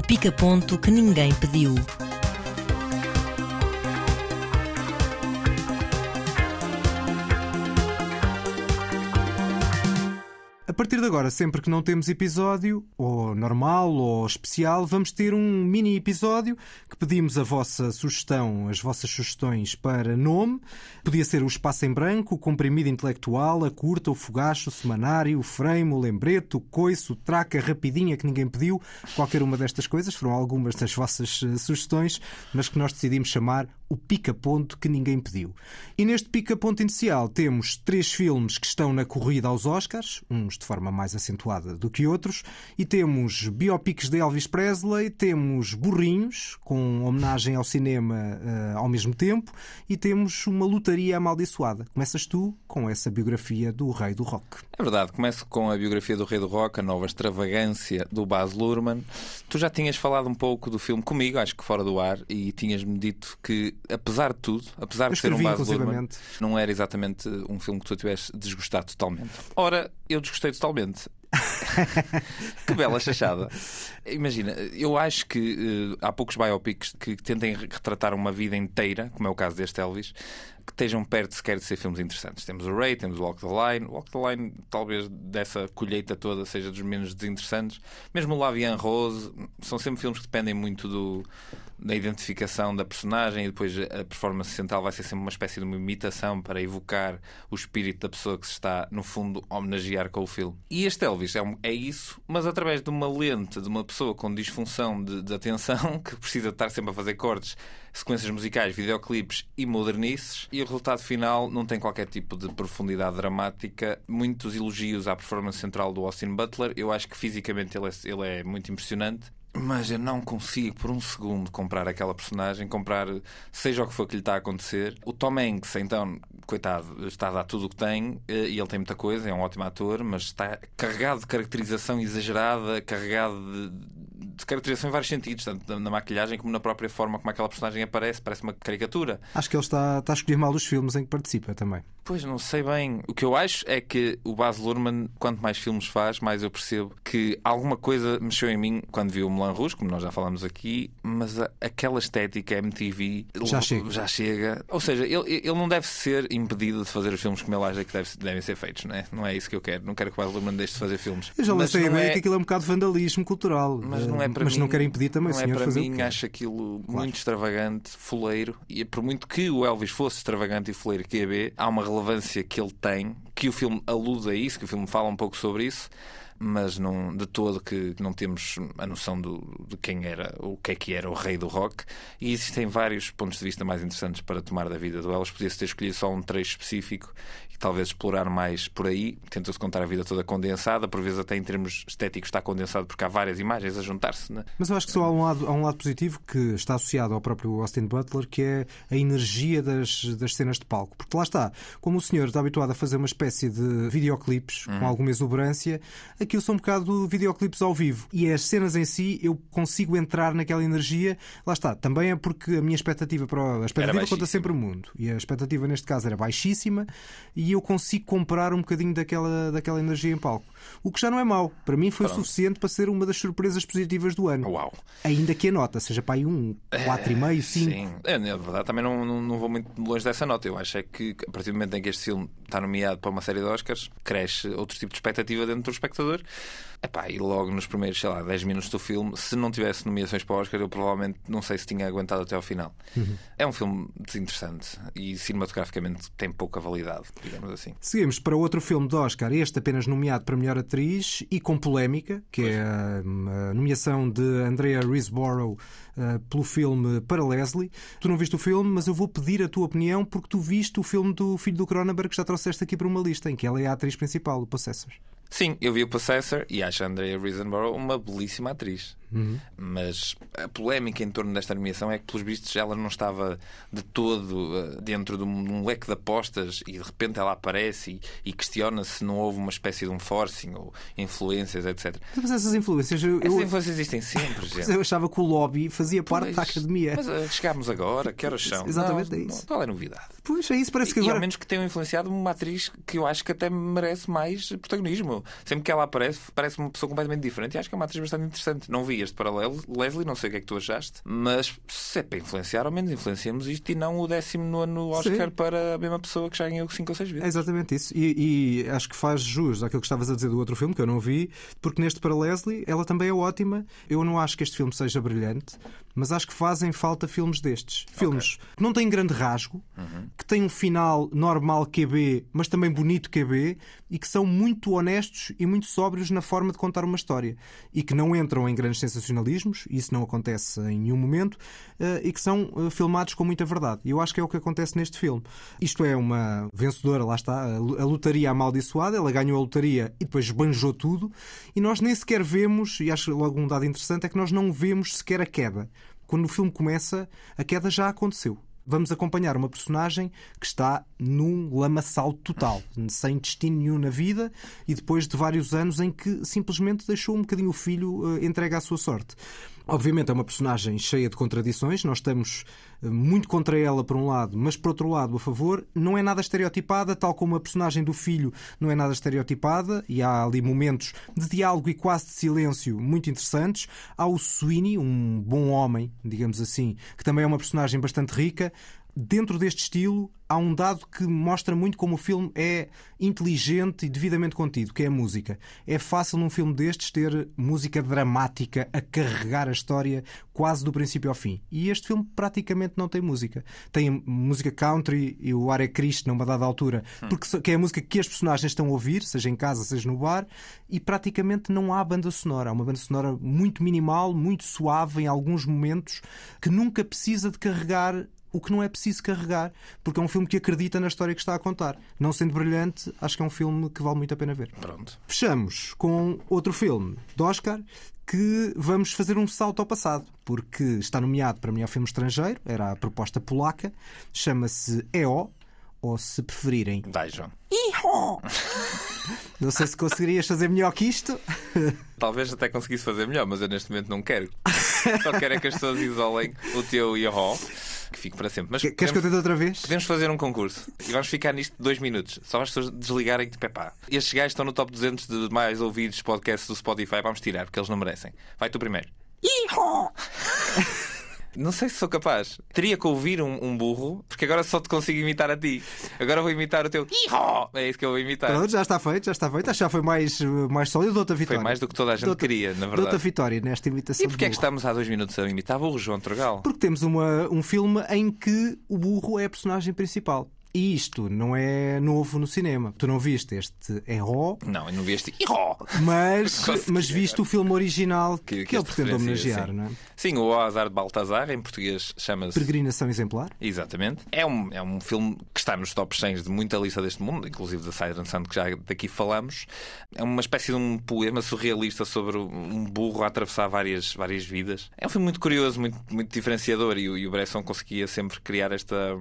O pica-ponto que ninguém pediu. Partir de agora, sempre que não temos episódio, ou normal ou especial, vamos ter um mini episódio que pedimos a vossa sugestão, as vossas sugestões para nome. Podia ser o espaço em branco, o comprimido intelectual, a curta, o fogacho, o semanário, o frame, o lembrete, o coice, o traca, rapidinha que ninguém pediu. Qualquer uma destas coisas foram algumas das vossas eh, sugestões, mas que nós decidimos chamar o pica-ponto que ninguém pediu. E neste pica-ponto inicial temos três filmes que estão na corrida aos Oscars, uns de forma mais acentuada do que outros, e temos biopics de Elvis Presley, temos burrinhos, com homenagem ao cinema uh, ao mesmo tempo, e temos uma lotaria amaldiçoada. Começas tu com essa biografia do Rei do Rock. É verdade, começo com a biografia do Rei do Rock, a nova extravagância do Baz Luhrmann. Tu já tinhas falado um pouco do filme comigo, acho que fora do ar, e tinhas-me dito que apesar de tudo, apesar de ser um Baz Luhrmann, não era exatamente um filme que tu tivesse desgostado totalmente. Ora, eu desgostei totalmente. que bela chachada. Imagina, eu acho que uh, há poucos biopics que tentem retratar uma vida inteira, como é o caso deste Elvis, que estejam perto sequer de ser filmes interessantes. Temos o Ray, temos o Walk the Line. O Walk the Line, talvez dessa colheita toda, seja dos menos desinteressantes. Mesmo o Lavian Rose, são sempre filmes que dependem muito do, da identificação da personagem e depois a performance central vai ser sempre uma espécie de uma imitação para evocar o espírito da pessoa que se está, no fundo, a homenagear com o filme. E este Elvis é, um, é isso, mas através de uma lente de uma pessoa com disfunção de, de atenção, que precisa estar sempre a fazer cortes, sequências musicais, videoclipes e modernices, e o resultado final não tem qualquer tipo de profundidade dramática. Muitos elogios à performance central do Austin Butler. Eu acho que fisicamente ele é, ele é muito impressionante. Mas eu não consigo por um segundo comprar aquela personagem, comprar seja o que for que lhe está a acontecer. O Tom Hanks, então, coitado, está a dar tudo o que tem eh, e ele tem muita coisa, é um ótimo ator, mas está carregado de caracterização exagerada, carregado de de caracterização em vários sentidos, tanto na maquilhagem como na própria forma como aquela personagem aparece, parece uma caricatura. Acho que ele está, está a escolher mal os filmes em que participa também. Pois, não sei bem. O que eu acho é que o Baz Luhrmann, quanto mais filmes faz, mais eu percebo que alguma coisa mexeu em mim quando vi o Moulin Rouge, como nós já falamos aqui, mas a, aquela estética MTV já chega. já chega. Ou seja, ele, ele não deve ser impedido de fazer os filmes como ele acha que deve, devem ser feitos, não é? Não é isso que eu quero. Não quero que o Baz Luhrmann deixe de fazer filmes. Eu já lancei a ideia é... que aquilo é um bocado de vandalismo cultural. Mas não é para mas mim, não quero impedir também não é senhor para fazer mim, que acho aquilo claro. muito extravagante, foleiro, e por muito que o Elvis fosse extravagante e foleiro que é há uma relevância que ele tem, que o filme alude a isso, que o filme fala um pouco sobre isso, mas não, de todo que não temos a noção do, de quem era, o que é que era o rei do rock. E existem vários pontos de vista mais interessantes para tomar da vida do Elvis. Podia-se ter escolhido só um trecho específico e talvez explorar mais por aí. Tenta-se contar a vida toda condensada, por vezes até em termos estéticos está condensado porque há várias imagens a juntar-se. Né? Mas eu acho que só há um, lado, há um lado positivo que está associado ao próprio Austin Butler, que é a energia das, das cenas de palco. Porque lá está, como o senhor está habituado a fazer uma espécie de videoclipes com alguma exuberância, aquilo são um bocado videoclipes ao vivo. E as cenas em si, eu consigo entrar naquela energia. Lá está, também é porque a minha expectativa para. A expectativa conta sempre o mundo. E a expectativa neste caso era baixíssima e eu consigo comprar um bocadinho daquela, daquela energia em palco. O que já não é mau. Para mim foi Pronto. suficiente para ser uma das surpresas positivas do ano. Uau. Ainda que a nota seja para aí um 4,5, 5. Sim, é, na verdade também não, não, não, vou muito longe dessa nota. Eu acho é que a partir do momento em que este filme está nomeado para uma série de Oscars, cresce outro tipo de expectativa dentro do espectador. Epá, e logo nos primeiros, sei lá, 10 minutos do filme, se não tivesse nomeações para Oscar, eu provavelmente não sei se tinha aguentado até ao final. Uhum. É um filme desinteressante e cinematograficamente tem pouca validade, digamos assim. Seguimos para outro filme do Oscar, este apenas nomeado para melhor atriz e com polémica, que pois. é a, a, nomeação de Andrea Riseborough uh, pelo filme Para Leslie. Tu não viste o filme, mas eu vou pedir a tua opinião porque tu viste o filme do filho do Cronenberg que já trouxeste aqui para uma lista, em que ela é a atriz principal, o Possessor. Sim, eu vi o Possessor e acho a Andrea Riseborough uma belíssima atriz. Uhum. Mas a polémica em torno desta nomeação é que, pelos vistos, ela não estava de todo uh, dentro de um, leque de apostas e de repente ela aparece e, e questiona se não houve uma espécie de um forcing ou influências, etc. Mas essas influências. Eu, essas influências existem sempre, gente. Eu achava que o lobby fazia parte pois, da academia. Mas uh, chegámos agora, que horas são? Exatamente, não, é isso. qual é a novidade? Pois é isso, parece que agora. E ao menos que tenham influenciado uma atriz que eu acho que até merece mais protagonismo. Sempre que ela aparece, parece uma pessoa completamente diferente e acho que é uma atriz bastante interessante. Não vi este paralelo. Leslie, não sei o que é que tu achaste, mas se é para influenciar, ao menos influenciamos isto e não o 19 Oscar Sim. para a mesma pessoa que já ganhou 5 ou 6 vezes. É exatamente isso. E, e, acho que faz jus àquilo que estavas a dizer do outro filme, que eu não vi, porque neste para Leslie ela também é ótima. Eu não acho que este filme seja brilhante, mas acho que fazem falta filmes destes. Filmes okay. que não têm grande rasgo, uhum. que têm um final normal QB, mas também bonito QB, e que são muito honestos e muito sóbrios na forma de contar uma história. E que não entram em grandes sensacionalismos, isso não acontece em nenhum momento, eh, e que são eh, filmados com muita verdade. E eu acho que é o que acontece neste filme. Isto é uma vencedora, lá está, a lotaria amaldiçoada, ela ganhou a lotaria e depois banjou tudo, e nós nem sequer vemos, e acho logo um dado interessante, é que nós não vemos sequer a queda. Quando o filme começa, a queda já aconteceu vamos acompanhar uma personagem que está num lamaçal total, sem destino nenhum na vida e depois de vários anos em que simplesmente deixou um bocadinho o filho uh, entregue à sua sorte. Obviamente é uma personagem cheia de contradições, nós estamos eh, muito contra ela por um lado, mas por outro lado a favor. Não é nada estereotipada, tal como a personagem do filho não é nada estereotipada, e há ali momentos de diálogo e quase de silêncio muito interessantes. Há o Sweeney, um bom homem, digamos assim, que também é uma personagem bastante rica dentro deste estilo, há um dado que mostra muito como o filme é inteligente e devidamente contido, que é a música. É fácil num filme destes ter música dramática a carregar a história quase do princípio ao fim. E este filme praticamente não tem música. Tem música country e o ar é Cristo numa dada altura, hum. porque que é a música que as personagens estão a ouvir, seja em casa, seja no bar, e praticamente não há banda sonora. Há uma banda sonora muito minimal, muito suave em alguns momentos, que nunca precisa de carregar o que não é preciso carregar, porque é um filme que acredita na história que está a contar. Não sendo brilhante, acho que é um filme que vale muito a pena ver. Pronto. Fechamos com outro filme de Oscar que vamos fazer um salto ao passado, porque está nomeado para melhor filme estrangeiro, era a proposta polaca, chama-se EO, ou se preferirem. Dai, João. Iho! Não sei se conseguirias fazer melhor que isto. Talvez até conseguisse fazer melhor, mas eu neste momento não quero. Só quero é que as pessoas isolem o teu Iho que fique para sempre. Mas Queres podemos, que eu tente outra vez? Podemos fazer um concurso e vamos ficar nisto dois minutos. Só as pessoas desligarem tipo, epá, estes gajos estão no top 200 de mais ouvidos podcasts do Spotify, vamos tirar, porque eles não merecem. Vai tu primeiro. Iho! Não sei se sou capaz. Teria que ouvir um, um, burro, porque agora só te consigo imitar a ti. Agora vou imitar o teu. É isso que eu vou imitar. Pronto, já está feito, já está feito. Já foi mais, mais sólido. Outra vitória. Foi mais do que toda a gente queria, na verdade. Outra vitória nesta imitação. E porquê é que estamos há dois minutos a imitar burro, João Trogal? Porque temos uma, um filme em que o burro é a personagem principal. E isto não é novo no cinema. Tu não viste este Erro? Não, eu não vi este Erro. Mas, mas viste o filme original que, que, que ele pretende homenagear, sim. não é? Sim, o Azar de Baltazar, em português chama-se. Peregrinação Exemplar. Exatamente. É um, é um filme que está nos top 100 de muita lista deste mundo, inclusive da Siren Sound, que já daqui falamos. É uma espécie de um poema surrealista sobre um burro a atravessar várias, várias vidas. É um filme muito curioso, muito, muito diferenciador e, e o Bresson conseguia sempre criar esta,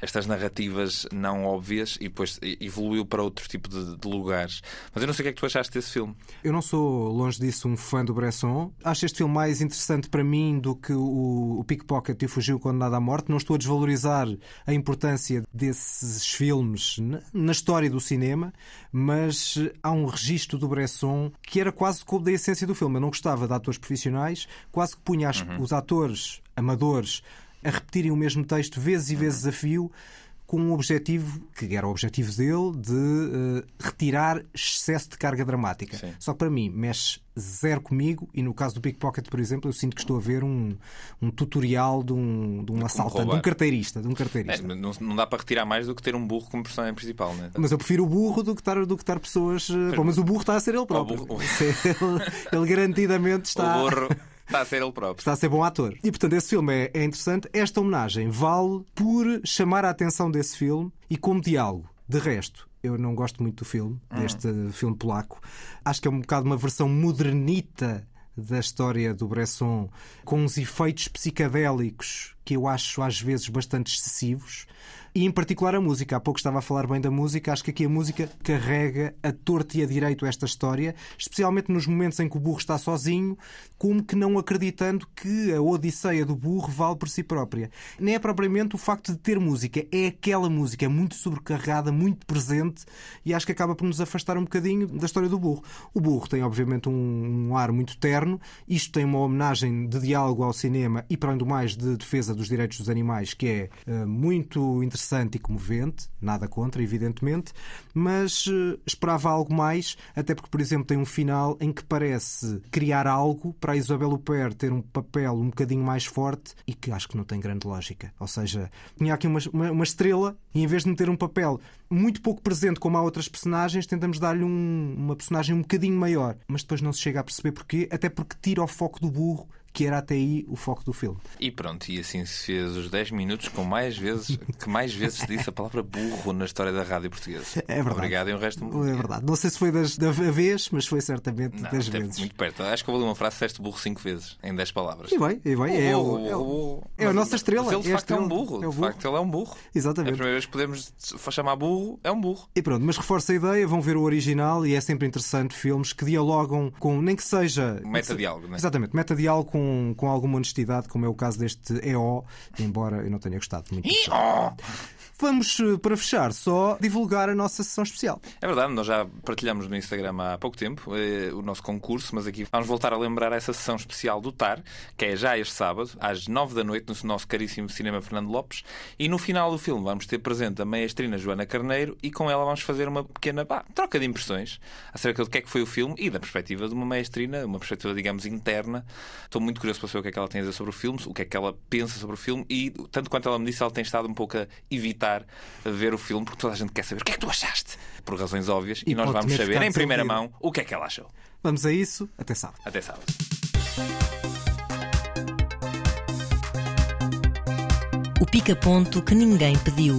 estas narrativas narrativas não óbvias e depois evoluiu para outro tipo de, de, lugares. Mas eu não sei o que é que tu achaste desse filme. Eu não sou, longe disso, um fã do Bresson. Acho este filme mais interessante para mim do que o, o Pickpocket e o Fugiu Condenado à Morte. Não estou a desvalorizar a importância desses filmes na, na história do cinema, mas há um registro do Bresson que era quase como da essência do filme. Eu não gostava de atores profissionais, quase que punha uhum. os atores amadores a repetirem o mesmo texto vezes e vezes a fio com um objetivo, que era o objetivo dele, de uh, retirar excesso de carga dramática. Sim. Só que para mim mexe zero comigo e no caso do Pickpocket, por exemplo, eu sinto que estou a ver um, um tutorial de um, de um assaltante, de um carteirista. De um carteirista. É, não, não, dá para retirar mais do que ter um burro como personagem principal, né? Mas eu prefiro o burro do que estar, do que estar pessoas. Uh, bom, mas o burro está a ser ele próprio. Burro... ele, ele garantidamente está. O burro Está a ser ele próprio. Está a ser bom ator. E portanto, esse filme é, é interessante. Esta homenagem vale por chamar a atenção desse filme e como diálogo. De resto, eu não gosto muito do filme, hum. deste filme polaco. Acho que é um bocado uma versão modernita da história do Bresson, com uns efeitos psicadélicos que eu acho às vezes bastante excessivos e em particular a música. Há pouco estava a falar bem da música, acho que aqui a música carrega a torto e a direito esta história, especialmente nos momentos em que o burro está sozinho, como que não acreditando que a odisseia do burro vale por si própria. Nem é propriamente o facto de ter música, é aquela música, muito sobrecarregada, muito presente e acho que acaba por nos afastar um bocadinho da história do burro. O burro tem, obviamente, um, um ar muito terno, isto tem uma homenagem de diálogo ao cinema e, para além do mais, de defesa dos direitos dos animais, que é uh, muito interessante interessante e comovente, nada contra, evidentemente, mas uh, esperava algo mais, até porque, por exemplo, tem um final em que parece criar algo para a Isabel Huppert ter um papel um bocadinho mais forte e que acho que não tem grande lógica. Ou seja, tinha aqui uma, uma, uma estrela e em vez de meter um papel muito pouco presente como há outras personagens, tentamos dar-lhe um, uma personagem um bocadinho maior, mas depois não se chega a perceber porquê, até porque tira o foco do burro que era até aí o foco do filme. E pronto, e assim se fez os 10 minutos com mais vezes que mais vezes disse a palavra burro na história da rádio portuguesa. É verdade. Obrigado e o resto É verdade. Não sei se foi das, da vez, mas foi certamente Não, das vezes. Muito perto. Acho que eu vou ler uma frase, disseste burro 5 vezes, em 10 palavras. E bem, e bem. É, o, é, o, é a nossa estrela. Mas ele de é facto é um burro. É o De facto, ele é um burro. É a Exatamente. primeira vez que podemos chamar burro, é um burro. E pronto, mas reforça a ideia, vão ver o original e é sempre interessante filmes que dialogam com, nem que seja. Meta-diálogo, não é? Exatamente, meta-diálogo com, com alguma honestidade, como é o caso deste EO, embora eu não tenha gostado muito. Vamos, eh, para fechar, só divulgar a nossa sessão especial. É verdade, nós já partilhamos no Instagram há pouco tempo eh, o nosso concurso, mas aqui vamos voltar a lembrar essa sessão especial do TAR, que é já este sábado, às 9 da noite, no nosso caríssimo Cinema Fernando Lopes. E no final do filme vamos ter presente a meia-estrina Joana Carneiro e com ela vamos fazer uma pequena pá, troca de impressões acerca do que é que foi o filme e da perspectiva de uma meia-estrina, uma perspectiva, digamos, interna. Estou muito curioso para saber o que é que ela tem a dizer sobre o filme, o que é que ela pensa sobre o filme e, tanto quanto ela me disse, ela tem estado um pouco a evitar a ver o filme porque toda a gente quer saber o que é que tu achaste, por razões óbvias, e, E nós vamos saber em primeira mão o que é que ela achou. Vamos a isso, até sábado. Até sábado. O pica-ponto que ninguém pediu.